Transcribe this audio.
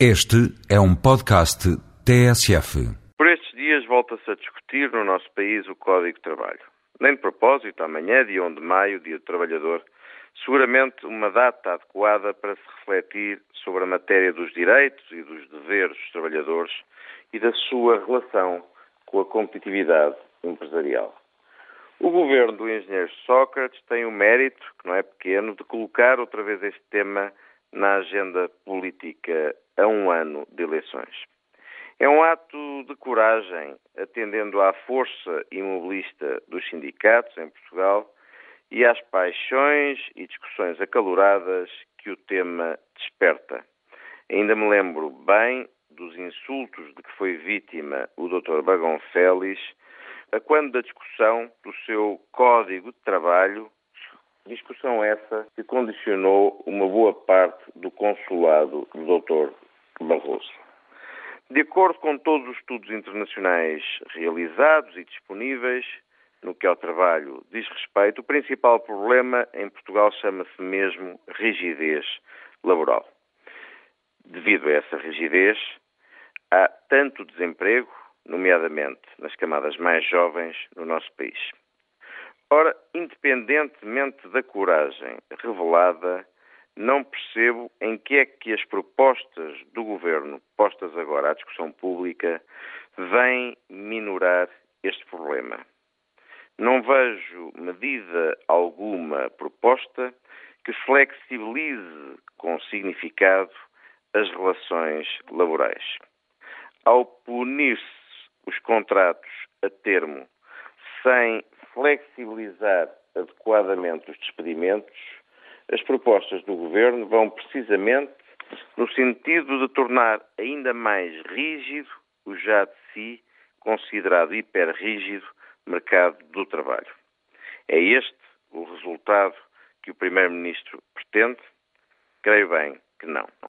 Este é um podcast TSF. Por estes dias volta-se a discutir no nosso país o Código de Trabalho. Nem de propósito, amanhã, dia 1 de maio, dia do trabalhador, seguramente uma data adequada para se refletir sobre a matéria dos direitos e dos deveres dos trabalhadores e da sua relação com a competitividade empresarial. O governo do engenheiro Sócrates tem o mérito, que não é pequeno, de colocar outra vez este tema na agenda política a um ano de eleições. É um ato de coragem, atendendo à força imobilista dos sindicatos em Portugal e às paixões e discussões acaloradas que o tema desperta. Ainda me lembro bem dos insultos de que foi vítima o Dr. Bagão Félix, a quando da discussão do seu Código de Trabalho Discussão essa que condicionou uma boa parte do consulado do Dr. Barroso. De acordo com todos os estudos internacionais realizados e disponíveis, no que ao trabalho diz respeito, o principal problema em Portugal chama-se mesmo rigidez laboral. Devido a essa rigidez, há tanto desemprego, nomeadamente nas camadas mais jovens no nosso país. Ora, independentemente da coragem revelada, não percebo em que é que as propostas do governo postas agora à discussão pública vêm minorar este problema. Não vejo medida alguma proposta que flexibilize com significado as relações laborais. Ao punir-se os contratos a termo sem flexibilizar adequadamente os despedimentos, as propostas do Governo vão precisamente no sentido de tornar ainda mais rígido o já de si considerado hiperrígido mercado do trabalho. É este o resultado que o Primeiro-Ministro pretende? Creio bem que não.